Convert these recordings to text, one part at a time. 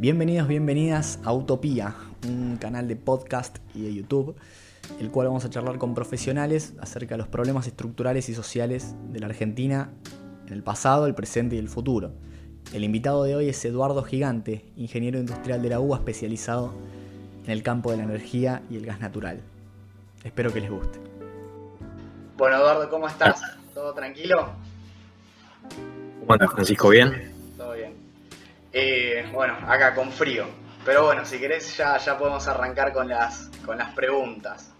Bienvenidos, bienvenidas a Utopía, un canal de podcast y de YouTube, el cual vamos a charlar con profesionales acerca de los problemas estructurales y sociales de la Argentina en el pasado, el presente y el futuro. El invitado de hoy es Eduardo Gigante, ingeniero industrial de la UBA especializado en el campo de la energía y el gas natural. Espero que les guste. Bueno, Eduardo, ¿cómo estás? ¿Todo tranquilo? ¿Cómo andas, Francisco? ¿Bien? Todo bien. Eh, bueno, acá con frío. Pero bueno, si querés ya, ya podemos arrancar con las, con las preguntas.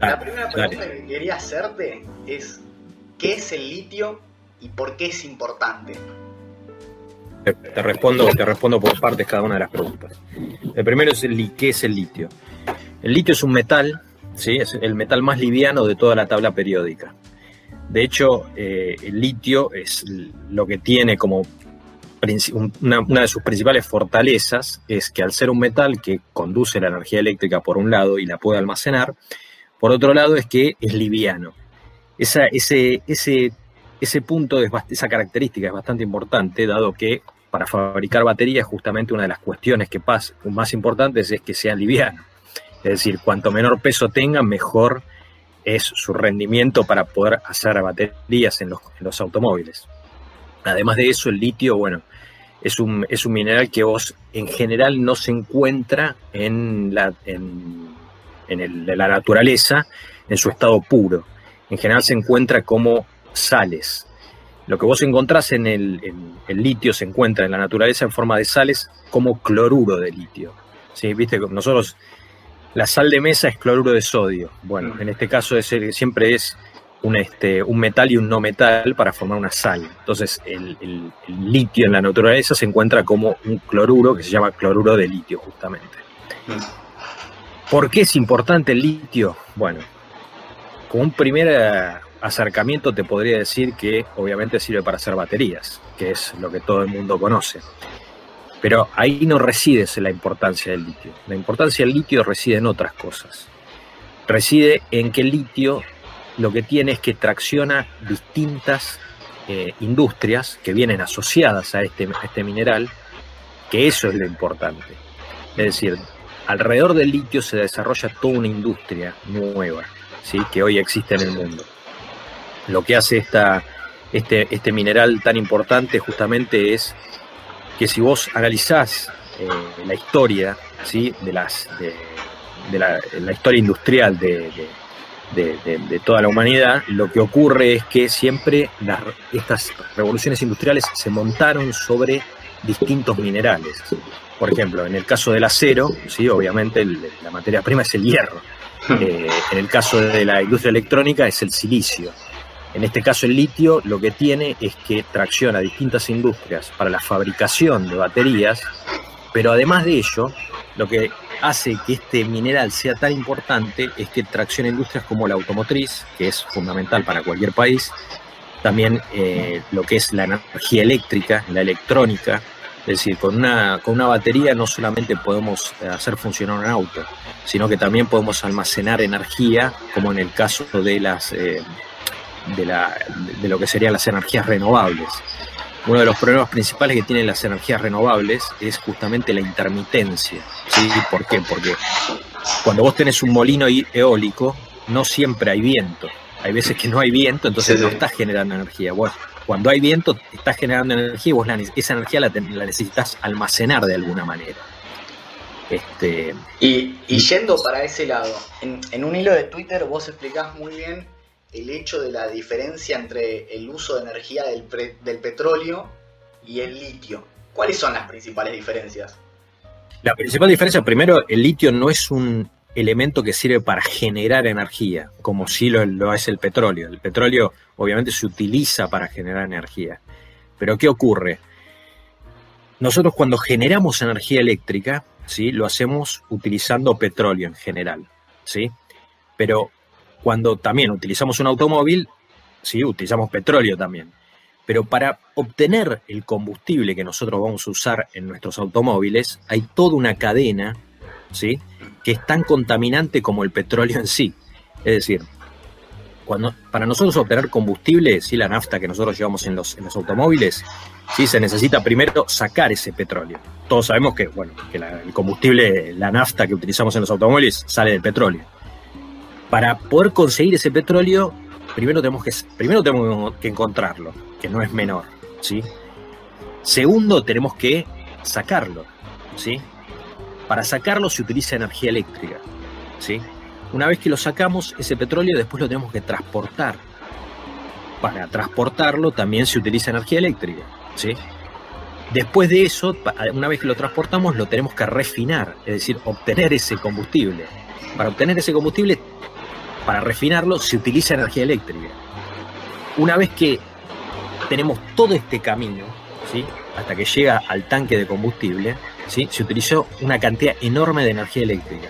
la primera pregunta que quería hacerte es, ¿qué es el litio y por qué es importante? Te, respondo, te respondo por partes cada una de las preguntas. El primero es el, qué es el litio. El litio es un metal, ¿sí? es el metal más liviano de toda la tabla periódica. De hecho, eh, el litio es lo que tiene como una, de sus principales fortalezas es que al ser un metal que conduce la energía eléctrica por un lado y la puede almacenar, por otro lado es que es liviano. Esa, ese, ese, ese punto, es, esa característica es bastante importante, dado que para fabricar baterías justamente una de las cuestiones que pasa, más importantes es que sean livianos. Es decir, cuanto menor peso tengan, mejor es su rendimiento para poder hacer baterías en los, en los automóviles. Además de eso, el litio, bueno, es un, es un mineral que vos en general no se encuentra en la, en, el, la naturaleza en su estado puro. En general se encuentra como sales. Lo que vos encontrás en el, el litio se encuentra en la naturaleza en forma de sales como cloruro de litio. ¿Sí? Viste, nosotros la sal de mesa es cloruro de sodio. Bueno, en este caso es, siempre es un, este, un metal y un no metal para formar una sal. Entonces el, litio en la naturaleza se encuentra como un cloruro que se llama cloruro de litio justamente. ¿Por qué es importante el litio? Bueno, como un primer eh, acercamiento te podría decir que obviamente sirve para hacer baterías, que es lo que todo el mundo conoce. Pero ahí no reside la importancia del litio. La importancia del litio reside en otras cosas. Reside en que el litio lo que tiene es que tracciona distintas eh, industrias que vienen asociadas a este, este mineral, que eso es lo importante. Es decir, alrededor del litio se desarrolla toda una industria nueva, ¿sí? que hoy existe en el mundo. Lo que hace esta, este, este mineral tan importante justamente es que si vos analizás eh, la historia ¿sí? de, las, de, la, historia industrial de de, toda la humanidad, lo que ocurre es que siempre las, estas revoluciones industriales se montaron sobre distintos minerales. Por ejemplo, en el caso del acero, ¿sí? obviamente la materia prima es el hierro. Eh, en el caso de la industria electrónica es el silicio. En este caso el litio lo que tiene es que tracciona distintas industrias para la fabricación de baterías, pero además de ello, lo que hace que este mineral sea tan importante es que tracciona industrias como la automotriz, que es fundamental para cualquier país, también eh, lo que es la energía eléctrica, la electrónica, es decir, con una, con una batería no solamente podemos eh, hacer funcionar un auto, sino que también podemos almacenar energía, como en el caso de las eh, de, la, de lo que serían las energías renovables. Uno de los problemas principales que tienen las energías renovables es justamente la intermitencia. ¿sí? ¿Por qué? Porque cuando vos tenés un molino eólico, no siempre hay viento. Hay veces que no hay viento, entonces no estás generando energía. Vos, cuando hay viento, estás generando energía y vos esa energía la, necesitas almacenar de alguna manera. Este, y, yendo para ese lado, en, en un hilo de Twitter vos explicás muy bien el hecho de la diferencia entre el uso de energía del, petróleo y el litio. ¿Cuáles son las principales diferencias? La principal diferencia, primero, el litio no es un elemento que sirve para generar energía, como sí lo, lo, es el petróleo. El petróleo obviamente se utiliza para generar energía. Pero ¿qué ocurre? Nosotros cuando generamos energía eléctrica, ¿sí? lo hacemos utilizando petróleo en general. ¿sí? Pero cuando también utilizamos un automóvil, sí, utilizamos petróleo también. Pero para obtener el combustible que nosotros vamos a usar en nuestros automóviles, hay toda una cadena, ¿sí? Que es tan contaminante como el petróleo en sí. Es decir, cuando, para nosotros obtener combustible, ¿sí? la nafta que nosotros llevamos en los, en los automóviles, ¿sí? se necesita primero sacar ese petróleo. Todos sabemos que, bueno, que el combustible, la nafta que utilizamos en los automóviles sale del petróleo. Para poder conseguir ese petróleo, primero tenemos que, primero tenemos que encontrarlo, que no es menor. ¿sí? Segundo, tenemos que sacarlo. ¿sí? Para sacarlo se utiliza energía eléctrica. ¿sí? Una vez que lo sacamos, ese petróleo después lo tenemos que transportar. Para transportarlo también se utiliza energía eléctrica. ¿sí? Después de eso, una vez que lo transportamos, lo tenemos que refinar, es decir, obtener ese combustible. Para obtener ese combustible, para refinarlo, se utiliza energía eléctrica. Una vez que tenemos todo este camino, ¿sí? hasta que llega al tanque de combustible, ¿sí? se utilizó una cantidad enorme de energía eléctrica.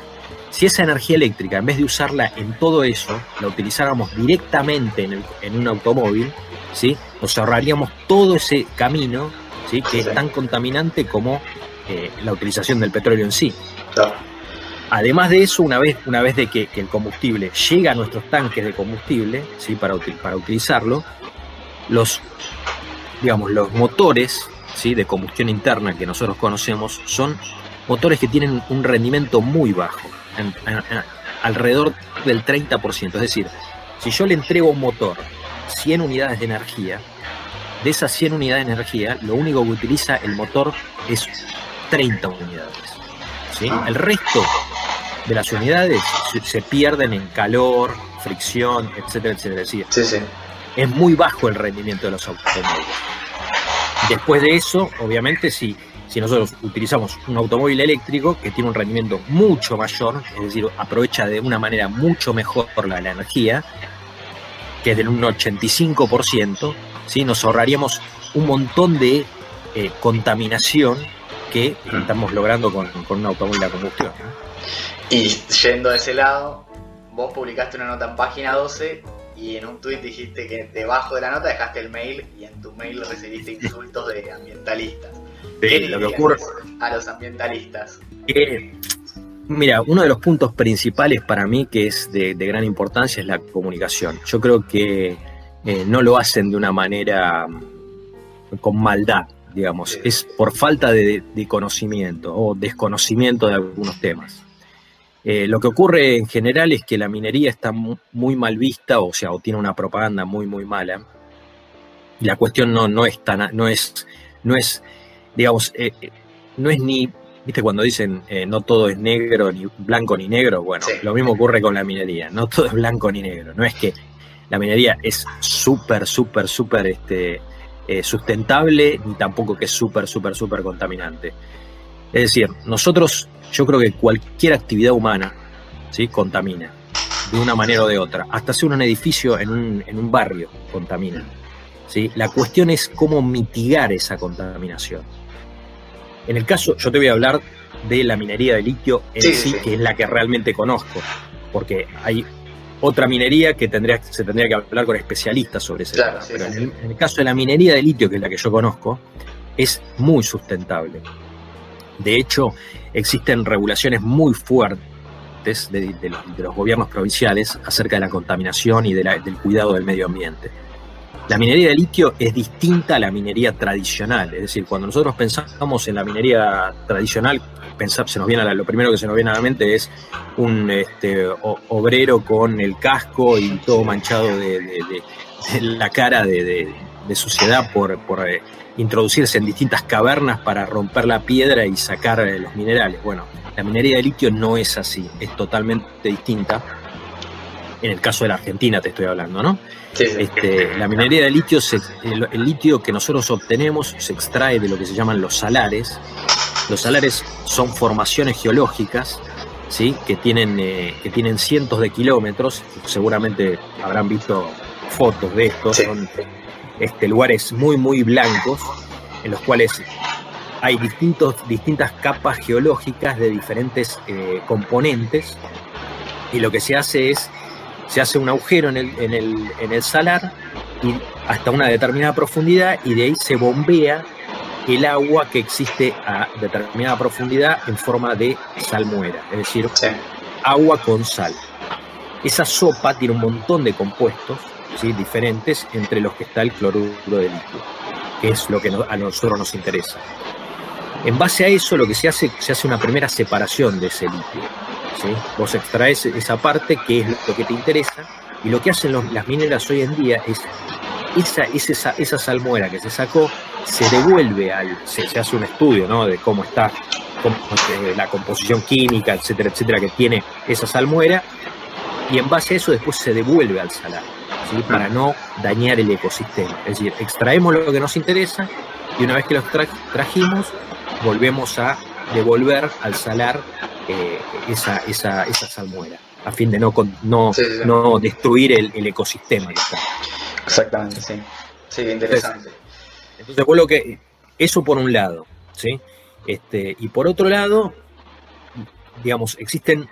Si esa energía eléctrica, en vez de usarla en todo eso, la utilizáramos directamente en, un automóvil, ¿sí? nos ahorraríamos todo ese camino ¿sí? que es tan contaminante como eh, la utilización del petróleo en sí. Además de eso, una vez, una vez de que, el combustible llega a nuestros tanques de combustible, ¿sí? para, para utilizarlo, los, digamos, los motores ¿sí? de combustión interna que nosotros conocemos son motores que tienen un rendimiento muy bajo alrededor del 30%. Es decir, si yo le entrego un motor 100 unidades de energía, de esas 100 unidades de energía, lo único que utiliza el motor es 30 unidades. ¿sí? El resto de las unidades se, pierden en calor, fricción, etcétera, etcétera. Es decir, es muy bajo el rendimiento de los automóviles. Después de eso, obviamente, si si nosotros utilizamos un automóvil eléctrico que tiene un rendimiento mucho mayor, es decir, aprovecha de una manera mucho mejor la, la energía, que es del un 85%, ¿sí? nos ahorraríamos un montón de eh, contaminación que estamos logrando con, un automóvil a combustión. Y yendo de ese lado, vos publicaste una nota en página 12 y en un tuit dijiste que debajo de la nota dejaste el mail y en tu mail recibiste insultos de ambientalistas lo que ocurre a los ambientalistas. mira, uno de los puntos principales para mí que es de, gran importancia es la comunicación. Yo creo que eh, no lo hacen de una manera mm, con maldad, digamos, es por falta de, conocimiento o desconocimiento de algunos temas. Eh, lo que ocurre en general es que la minería está muy, mal vista, o sea, o tiene una propaganda muy, muy mala. Y la cuestión no, no es tan, no es, no es digamos, eh, eh, no es ni, viste, cuando dicen eh, no todo es negro, ni blanco ni negro, bueno, lo mismo ocurre con la minería, no todo es blanco ni negro, no es que la minería es súper, súper, súper este, sustentable, ni tampoco que es súper, súper, súper contaminante. Es decir, nosotros, yo creo que cualquier actividad humana, ¿sí? Contamina, de una manera o de otra. Hasta hacer un edificio en un, en un barrio contamina. ¿sí? La cuestión es cómo mitigar esa contaminación. En el caso, yo te voy a hablar de la minería de litio en sí, que es la que realmente conozco, porque hay otra minería que tendría, se tendría que hablar con especialistas sobre ese tema. Pero en el, caso de la minería de litio, que es la que yo conozco, es muy sustentable. De hecho, existen regulaciones muy fuertes de, los, gobiernos provinciales acerca de la contaminación y del cuidado del medio ambiente. La minería de litio es distinta a la minería tradicional, es decir, cuando nosotros pensamos en la minería tradicional, pensar, se nos viene lo primero que se nos viene a la mente es un este, obrero con el casco y todo manchado de, la cara de, suciedad por, eh, introducirse en distintas cavernas para romper la piedra y sacar eh, los minerales. Bueno, la minería de litio no es así, es totalmente distinta. En el caso de la Argentina te estoy hablando, ¿no? Este, la minería de litio, el, litio que nosotros obtenemos se extrae de lo que se llaman los salares. Los salares son formaciones geológicas ¿sí? que, tienen, eh, que tienen cientos de kilómetros. Seguramente habrán visto fotos de estos. Son este, lugares muy, muy blancos en los cuales hay distintos, distintas capas geológicas de diferentes eh, componentes y lo que se hace es se hace un agujero en el, en el, en el salar y hasta una determinada profundidad y de ahí se bombea el agua que existe a determinada profundidad en forma de salmuera, es decir, agua con sal. esa sopa tiene un montón de compuestos ¿sí? diferentes, entre los que está el cloruro de litio, que es lo que a nosotros nos interesa. En base a eso, lo que se hace, se hace una primera separación de ese litio. ¿sí? Vos extraes esa parte que es lo que te interesa, y lo que hacen las mineras hoy en día es esa, esa, esa salmuera que se sacó se devuelve al, se, hace un estudio ¿no? de cómo está la composición química, etcétera, etcétera, que tiene esa salmuera, y en base a eso después se devuelve al salar, ¿sí? para no dañar el ecosistema. Es decir, extraemos lo que nos interesa y una vez que lo trajimos, volvemos a devolver al salar eh, esa, esa, esa salmuera, a fin de no, no, no destruir el, ecosistema que está. Exactamente, sí. Sí, interesante. Entonces, entonces que, eso por un lado, ¿sí? Este, y por otro lado, digamos, existen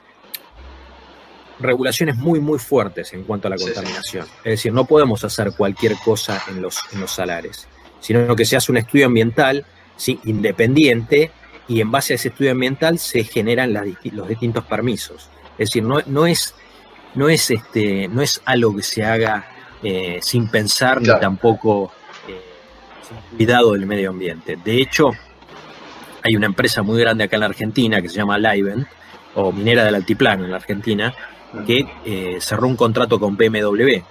regulaciones muy, muy fuertes en cuanto a la contaminación. Es decir, no podemos hacer cualquier cosa en los, en los salares, sino que se hace un estudio ambiental ¿sí? independiente y en base a ese estudio ambiental se generan los distintos permisos. Es decir, no, no, es, no, es, este, no es algo que se haga eh, sin pensar ni tampoco eh, sin cuidado del medio ambiente. De hecho, hay una empresa muy grande acá en la Argentina que se llama Livent, o Minera del Altiplano en la Argentina, que eh, cerró un contrato con BMW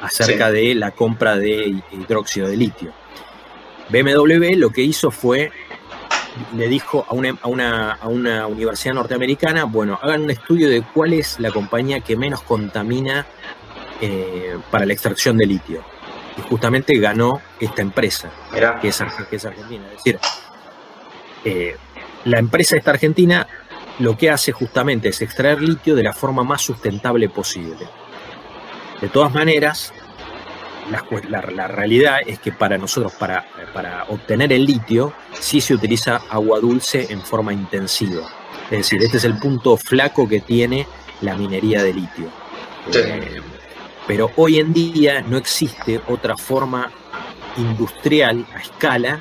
acerca de la compra de hidróxido de litio. BMW lo que hizo fue, le dijo a una, a una, a una universidad norteamericana, bueno, hagan un estudio de cuál es la compañía que menos contamina eh, para la extracción de litio. Y justamente ganó esta empresa, que es, que es argentina. Es decir, eh, la empresa esta argentina lo que hace justamente es extraer litio de la forma más sustentable posible. De todas maneras, la, realidad es que para nosotros, para, para, obtener el litio, sí se utiliza agua dulce en forma intensiva. Es decir, este es el punto flaco que tiene la minería de litio. Eh, pero hoy en día no existe otra forma industrial a escala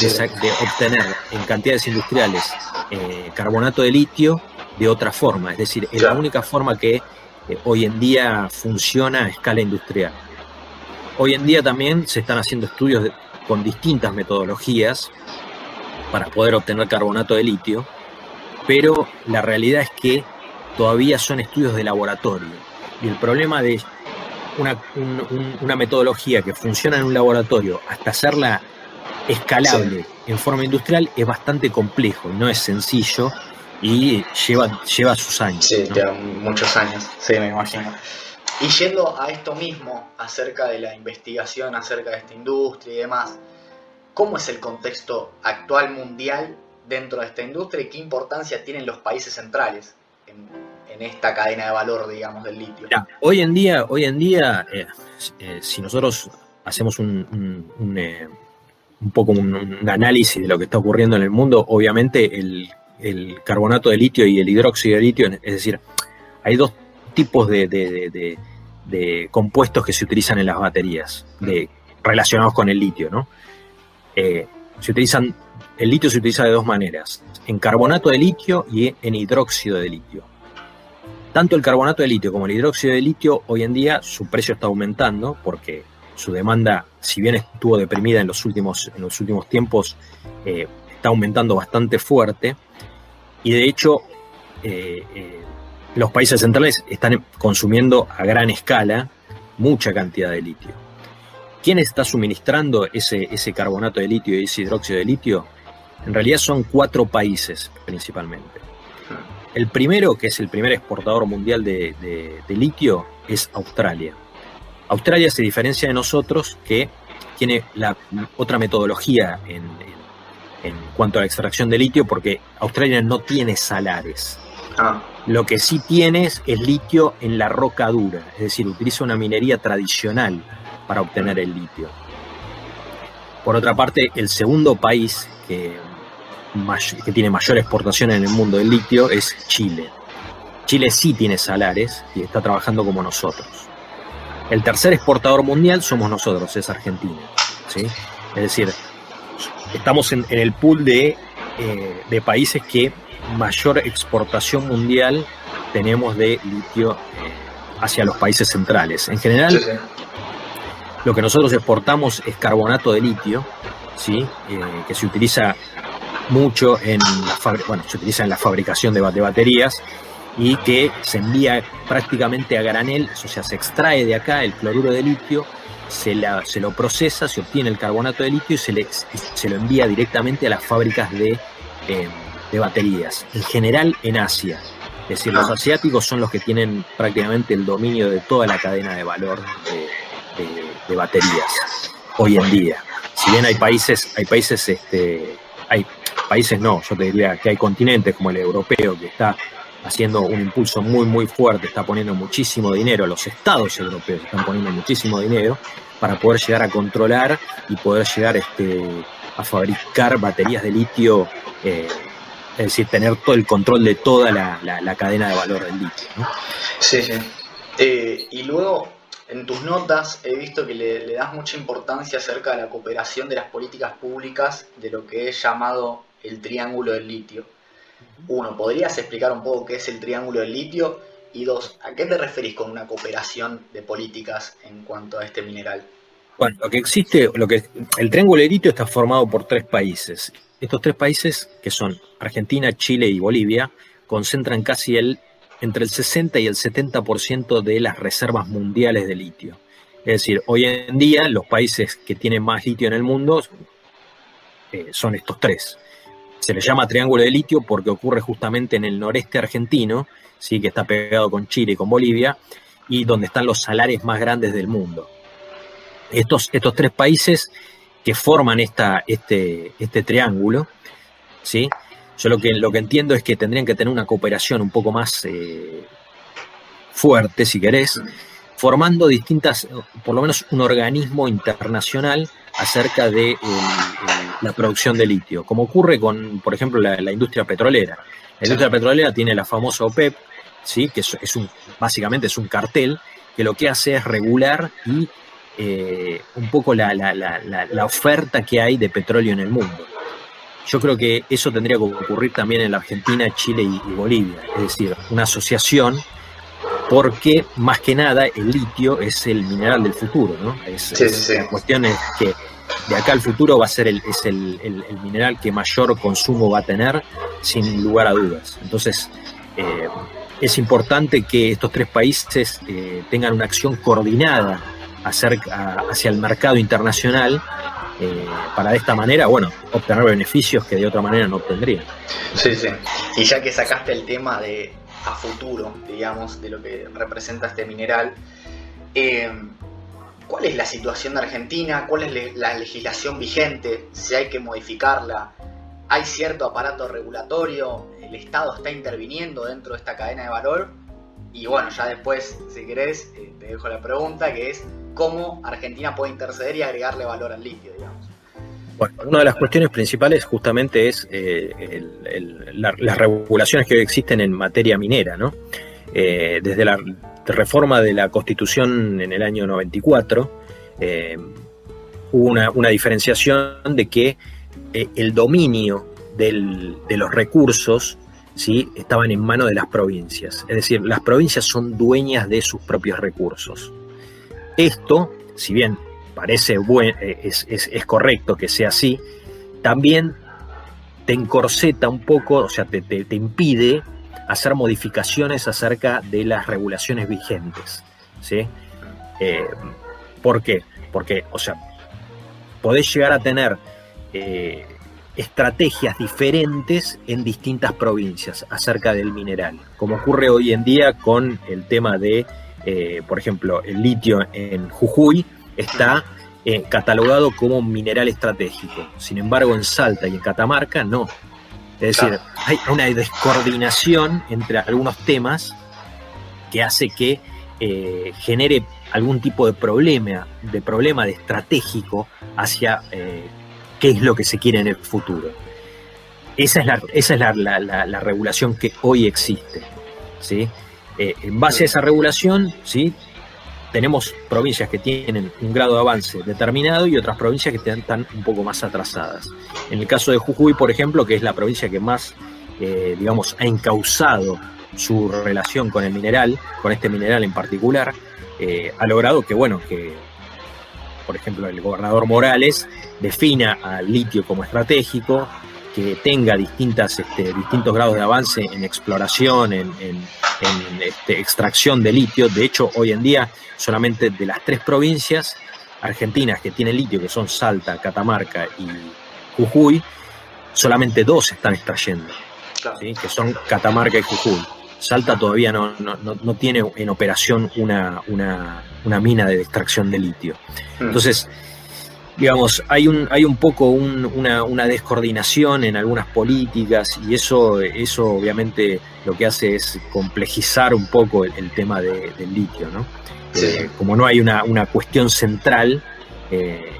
de, obtener en cantidades industriales eh, carbonato de litio de otra forma. Es decir, es la única forma que eh, hoy en día funciona a escala industrial. Hoy en día también se están haciendo estudios con distintas metodologías para poder obtener carbonato de litio, pero la realidad es que todavía son estudios de laboratorio. Y el problema de una, metodología que funciona en un laboratorio hasta hacerla escalable en forma industrial es bastante complejo, no es sencillo y lleva, lleva sus años. Sí, lleva muchos años, sí, me imagino. Y yendo a esto mismo, acerca de la investigación, acerca de esta industria y demás, ¿cómo es el contexto actual mundial dentro de esta industria y qué importancia tienen los países centrales en, esta cadena de valor, digamos, del litio? hoy en día, hoy en día eh, eh, si nosotros hacemos un, eh, un poco un, análisis de lo que está ocurriendo en el mundo, obviamente el, carbonato de litio y el hidróxido de litio, es decir, hay dos tipos de, compuestos que se utilizan en las baterías de, relacionados con el litio, ¿no? Eh, se utilizan, el litio se utiliza de dos maneras, en carbonato de litio y en hidróxido de litio. Tanto el carbonato de litio como el hidróxido de litio hoy en día su precio está aumentando porque su demanda, si bien estuvo deprimida en los últimos, en los últimos tiempos, eh, está aumentando bastante fuerte. Y de hecho, eh, eh, los países centrales están consumiendo a gran escala mucha cantidad de litio. ¿Quién está suministrando ese, ese carbonato de litio y ese hidróxido de litio? En realidad son cuatro países principalmente. El primero, que es el primer exportador mundial de litio, es Australia. Australia se diferencia de nosotros que tiene la otra metodología en, cuanto a la extracción de litio, porque Australia no tiene salares. Ah. Lo que sí tiene es litio en la roca dura, es decir, utiliza una minería tradicional para obtener el litio. Por otra parte, el segundo país que, que tiene mayor exportación en el mundo del litio es Chile. Chile sí tiene salares y está trabajando como nosotros. El tercer exportador mundial somos nosotros, es Argentina. ¿sí? Es decir, estamos en, el pool de, eh, de, países que mayor exportación mundial tenemos de litio hacia los países centrales. En general, lo que nosotros exportamos es carbonato de litio, ¿sí? Eh, que se utiliza mucho en la, bueno, se utiliza en la fabricación de, baterías y que se envía prácticamente a granel, o sea, se extrae de acá el cloruro de litio, se, se lo procesa, se obtiene el carbonato de litio y se, le, se lo envía directamente a las fábricas de, eh, de baterías, en general en Asia. Es decir, los ah. asiáticos son los que tienen prácticamente el dominio de toda la cadena de valor de, baterías hoy en día. Si bien hay países, hay países, este, hay países no, yo te diría que hay continentes como el europeo que está haciendo un impulso muy muy fuerte, está poniendo muchísimo dinero, los estados europeos están poniendo muchísimo dinero para poder llegar a controlar y poder llegar este, a fabricar baterías de litio eh, es decir, tener todo el control de toda la, cadena de valor del litio. Sí, sí. Eh, y luego, en tus notas he visto que le, das mucha importancia acerca de la cooperación de las políticas públicas de lo que es llamado el triángulo del litio. Uno, ¿podrías explicar un poco qué es el triángulo del litio? Y dos, ¿a qué te referís con una cooperación de políticas en cuanto a este mineral? Bueno, lo que existe, lo que el triángulo del litio está formado por tres países. Estos tres países, que son Argentina, Chile y Bolivia, concentran casi el, entre el 60 y el 70% de las reservas mundiales de litio. Es decir, hoy en día los países que tienen más litio en el mundo eh, son estos tres. Se les llama triángulo de litio porque ocurre justamente en el noreste argentino, ¿sí? que está pegado con Chile y con Bolivia, y donde están los salares más grandes del mundo. Estos, estos tres países que forman esta, este, este triángulo, ¿sí? Yo lo que, lo que entiendo es que tendrían que tener una cooperación un poco más eh, fuerte, si querés, formando distintas, por lo menos un organismo internacional acerca de la producción de litio, como ocurre con, por ejemplo, la, industria petrolera. La industria petrolera tiene la famosa OPEP, ¿sí? que es, un, básicamente es un cartel que lo que hace es regular y eh, un poco la, oferta que hay de petróleo en el mundo. Yo creo que eso tendría que ocurrir también en la Argentina, Chile y, Bolivia, es decir, una asociación porque más que nada el litio es el mineral del futuro, ¿no? Es, La cuestión es que de acá al futuro va a ser el, es el, mineral que mayor consumo va a tener, sin lugar a dudas. Entonces, eh, es importante que estos tres países eh, tengan una acción coordinada hacia el mercado internacional eh, para de esta manera, bueno, obtener beneficios que de otra manera no obtendrían. Sí, sí. Y ya que sacaste el tema de a futuro, digamos, de lo que representa este mineral, eh, ¿cuál es la situación de Argentina? ¿Cuál es la legislación vigente? Si hay que modificarla. ¿Hay cierto aparato regulatorio? ¿El Estado está interviniendo dentro de esta cadena de valor? Y bueno, ya después, si querés, eh, te dejo la pregunta que es cómo Argentina puede interceder y agregarle valor al litio, digamos. Bueno, una de las cuestiones principales justamente es eh, las regulaciones que hoy existen en materia minera, ¿no? Eh, desde la reforma de la Constitución en el año 94, eh, hubo una, diferenciación de que el dominio de los recursos ¿sí? estaban en manos de las provincias. Es decir, las provincias son dueñas de sus propios recursos. Esto, si bien parece buen, eh, es, correcto que sea así, también te encorseta un poco, o sea, te, impide hacer modificaciones acerca de las regulaciones vigentes. ¿sí? Eh, ¿Por qué? Porque, o sea, podés llegar a tener eh, estrategias diferentes en distintas provincias acerca del mineral, como ocurre hoy en día con el tema de eh, por ejemplo, el litio en Jujuy está eh, catalogado como mineral estratégico. Sin embargo, en Salta y en Catamarca no. Es decir, hay una descoordinación entre algunos temas que hace que eh, genere algún tipo de problema, de problema de estratégico hacia qué es lo que se quiere en el futuro. Esa es la, esa es la regulación que hoy existe. ¿sí? Eh, en base a esa regulación, ¿sí? Tenemos provincias que tienen un grado de avance determinado y otras provincias que están un poco más atrasadas. En el caso de Jujuy, por ejemplo, que es la provincia que más, eh, digamos, ha encauzado su relación con el mineral, con este mineral en particular, eh, ha logrado que, bueno, que, por ejemplo, el gobernador Morales defina al litio como estratégico, que tenga distintas, este, distintos grados de avance en exploración, en, este, extracción de litio. De hecho, hoy en día, solamente de las tres provincias argentinas que tienen litio, que son Salta, Catamarca y Jujuy, solamente dos están extrayendo, que son Catamarca y Jujuy. Salta todavía no, no, tiene en operación una, una, mina de extracción de litio. Hmm. Entonces, digamos, hay un, hay un poco una, una, descoordinación en algunas políticas y eso, eso obviamente lo que hace es complejizar un poco el, tema del litio, ¿no? Eh, como no hay una, cuestión central, eh,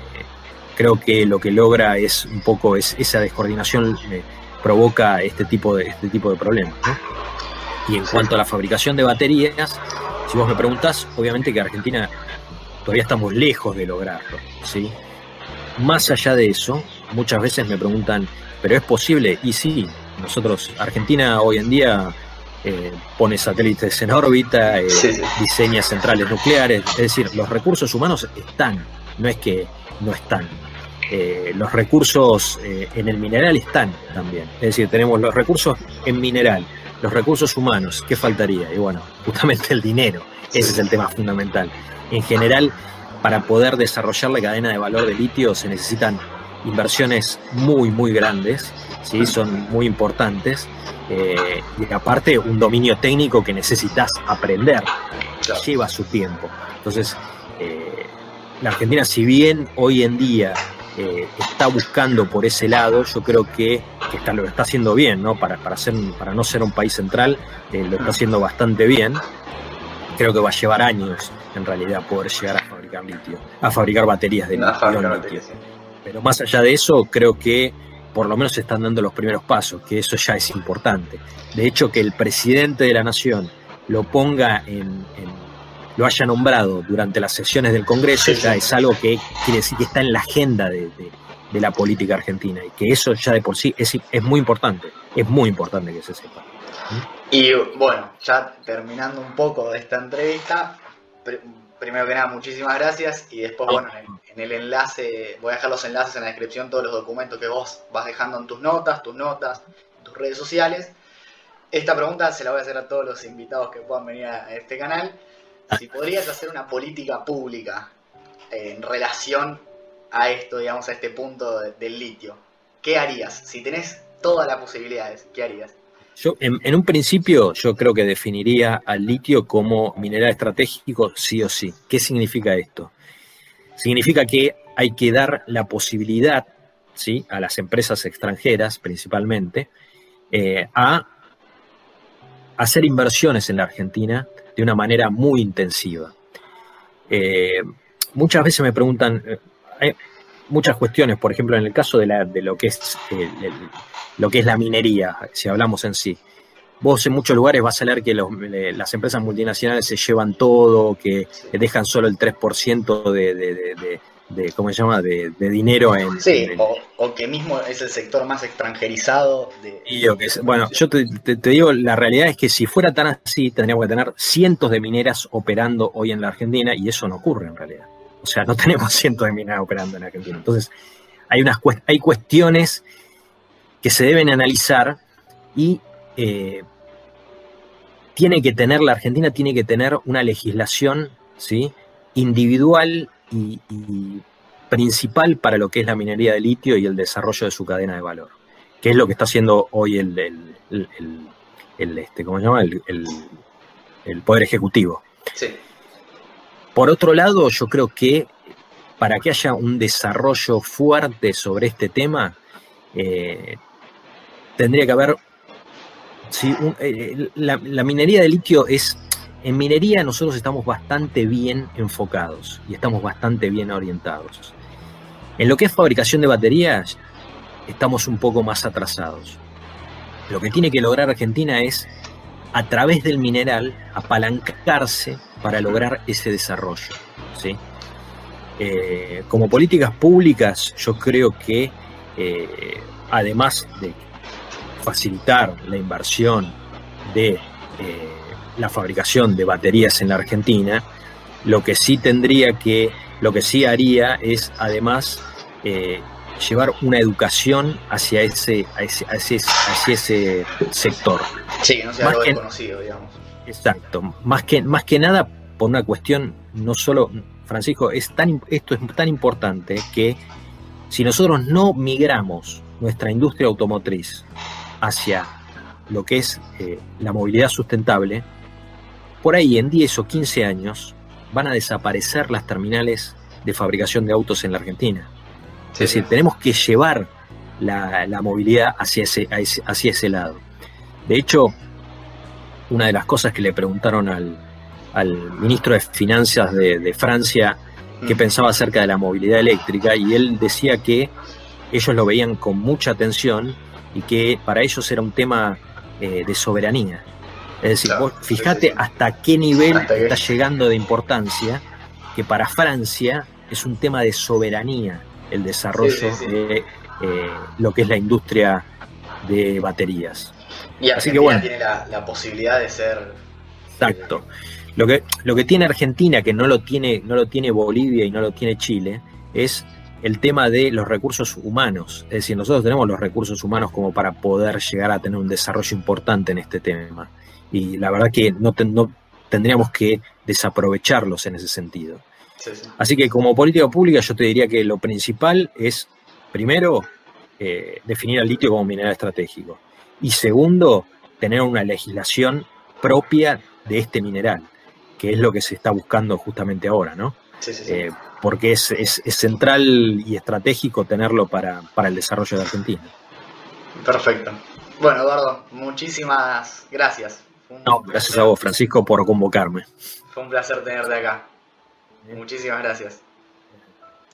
creo que lo que logra es un poco es, esa descoordinación eh, provoca este tipo de, este tipo de problemas, ¿no? Y en cuanto a la fabricación de baterías, si vos me preguntás, obviamente que Argentina todavía estamos lejos de lograrlo, ¿sí? Más allá de eso, muchas veces me preguntan, ¿pero es posible? Y sí, nosotros, Argentina hoy en día eh, pone satélites en órbita, eh, diseña centrales nucleares, es decir, los recursos humanos están, no es que no están. Eh, los recursos en el mineral están también, es decir, tenemos los recursos en mineral, los recursos humanos, ¿qué faltaría? Y bueno, justamente el dinero, ese es el tema fundamental. En general, para poder desarrollar la cadena de valor de litio se necesitan inversiones muy, muy grandes, ¿sí? son muy importantes, eh, y aparte un dominio técnico que necesitas aprender, lleva su tiempo. Entonces, eh, la Argentina, si bien hoy en día eh, está buscando por ese lado, yo creo que, está, lo está haciendo bien, ¿no? Para, para, ser, para no ser un país central, lo está haciendo bastante bien. Creo que va a llevar años, en realidad, poder llegar a fabricar litio, a fabricar baterías de litio. Pero más allá de eso, creo que por lo menos se están dando los primeros pasos, que eso ya es importante. De hecho, que el presidente de la nación lo ponga en lo haya nombrado durante las sesiones del Congreso, ya es algo que quiere decir que está en la agenda de, la política argentina y que eso ya de por sí es, muy importante, es muy importante que se sepa. Y bueno, ya terminando un poco de esta entrevista, primero que nada, muchísimas gracias y después, bueno, en el, enlace, voy a dejar los enlaces en la descripción, todos los documentos que vos vas dejando en tus notas, tus notas, tus redes sociales. Esta pregunta se la voy a hacer a todos los invitados que puedan venir a este canal. Si podrías hacer una política pública en relación a esto, digamos, a este punto del litio, ¿qué harías? Si tenés todas las posibilidades, ¿qué harías? Yo, en, un principio, yo creo que definiría al litio como mineral estratégico sí o sí. ¿Qué significa esto? Significa que hay que dar la posibilidad ¿sí? a las empresas extranjeras, principalmente, eh, a hacer inversiones en la Argentina de una manera muy intensiva. Eh, muchas veces me preguntan, eh, muchas cuestiones, por ejemplo, en el caso de, lo, que es, lo que es la minería, si hablamos en sí. Vos en muchos lugares vas a leer que las empresas multinacionales se llevan todo, que dejan solo el 3% de, de ¿cómo se llama?, de, dinero en... Sí, o, que mismo es el sector más extranjerizado. De, y bueno, yo te, digo, la realidad es que si fuera tan así, tendríamos que tener cientos de mineras operando hoy en la Argentina y eso no ocurre en realidad. O sea, no tenemos cientos de mineras operando en Argentina. Entonces, hay, unas, hay cuestiones que se deben analizar y eh, tiene que tener, la Argentina tiene que tener una legislación ¿sí? individual y, principal para lo que es la minería de litio y el desarrollo de su cadena de valor, que es lo que está haciendo hoy el, el, este, ¿cómo se llama? el, Poder Ejecutivo. Por otro lado, yo creo que para que haya un desarrollo fuerte sobre este tema, eh, tendría que haber... Eh, la, la, minería de litio es en minería nosotros estamos bastante bien enfocados y estamos bastante bien orientados. En lo que es fabricación de baterías, estamos un poco más atrasados. Lo que tiene que lograr Argentina es, a través del mineral, apalancarse para lograr ese desarrollo. ¿sí? Eh, como políticas públicas, yo creo que, eh, además de facilitar la inversión de eh, la fabricación de baterías en la Argentina. Lo que sí tendría que, lo que sí haría es además eh, llevar una educación hacia ese, hacia ese, sector. Sí, no sea más algo desconocido, digamos. Exacto. Más que, más que nada por una cuestión, no solo, Francisco, es tan, esto es tan importante que si nosotros no migramos nuestra industria automotriz hacia lo que es eh, la movilidad sustentable, por ahí en 10 o 15 años van a desaparecer las terminales de fabricación de autos en la Argentina. Es decir, tenemos que llevar la, movilidad hacia ese, hacia ese lado. De hecho, una de las cosas que le preguntaron al, ministro de Finanzas de, Francia qué mm. pensaba acerca de la movilidad eléctrica y él decía que ellos lo veían con mucha atención y que para ellos era un tema eh, de soberanía. Es decir, fíjate hasta qué nivel está llegando de importancia que para Francia es un tema de soberanía el desarrollo de eh, lo que es la industria de baterías. Y Así que bueno, tiene la, posibilidad de ser. Exacto. Lo que, lo que tiene Argentina, que no lo tiene, no lo tiene Bolivia y no lo tiene Chile, es el tema de los recursos humanos. Es decir, nosotros tenemos los recursos humanos como para poder llegar a tener un desarrollo importante en este tema. Y la verdad que no, tendríamos que desaprovecharlos en ese sentido. Así que como política pública yo te diría que lo principal es, primero, eh, definir al litio como mineral estratégico. Y segundo, tener una legislación propia de este mineral, que es lo que se está buscando justamente ahora, ¿no? Eh, porque es, central y estratégico tenerlo para, el desarrollo de Argentina. Perfecto. Bueno, Eduardo, muchísimas gracias. No, gracias a vos, Francisco, por convocarme. Fue un placer tenerte acá. Muchísimas gracias.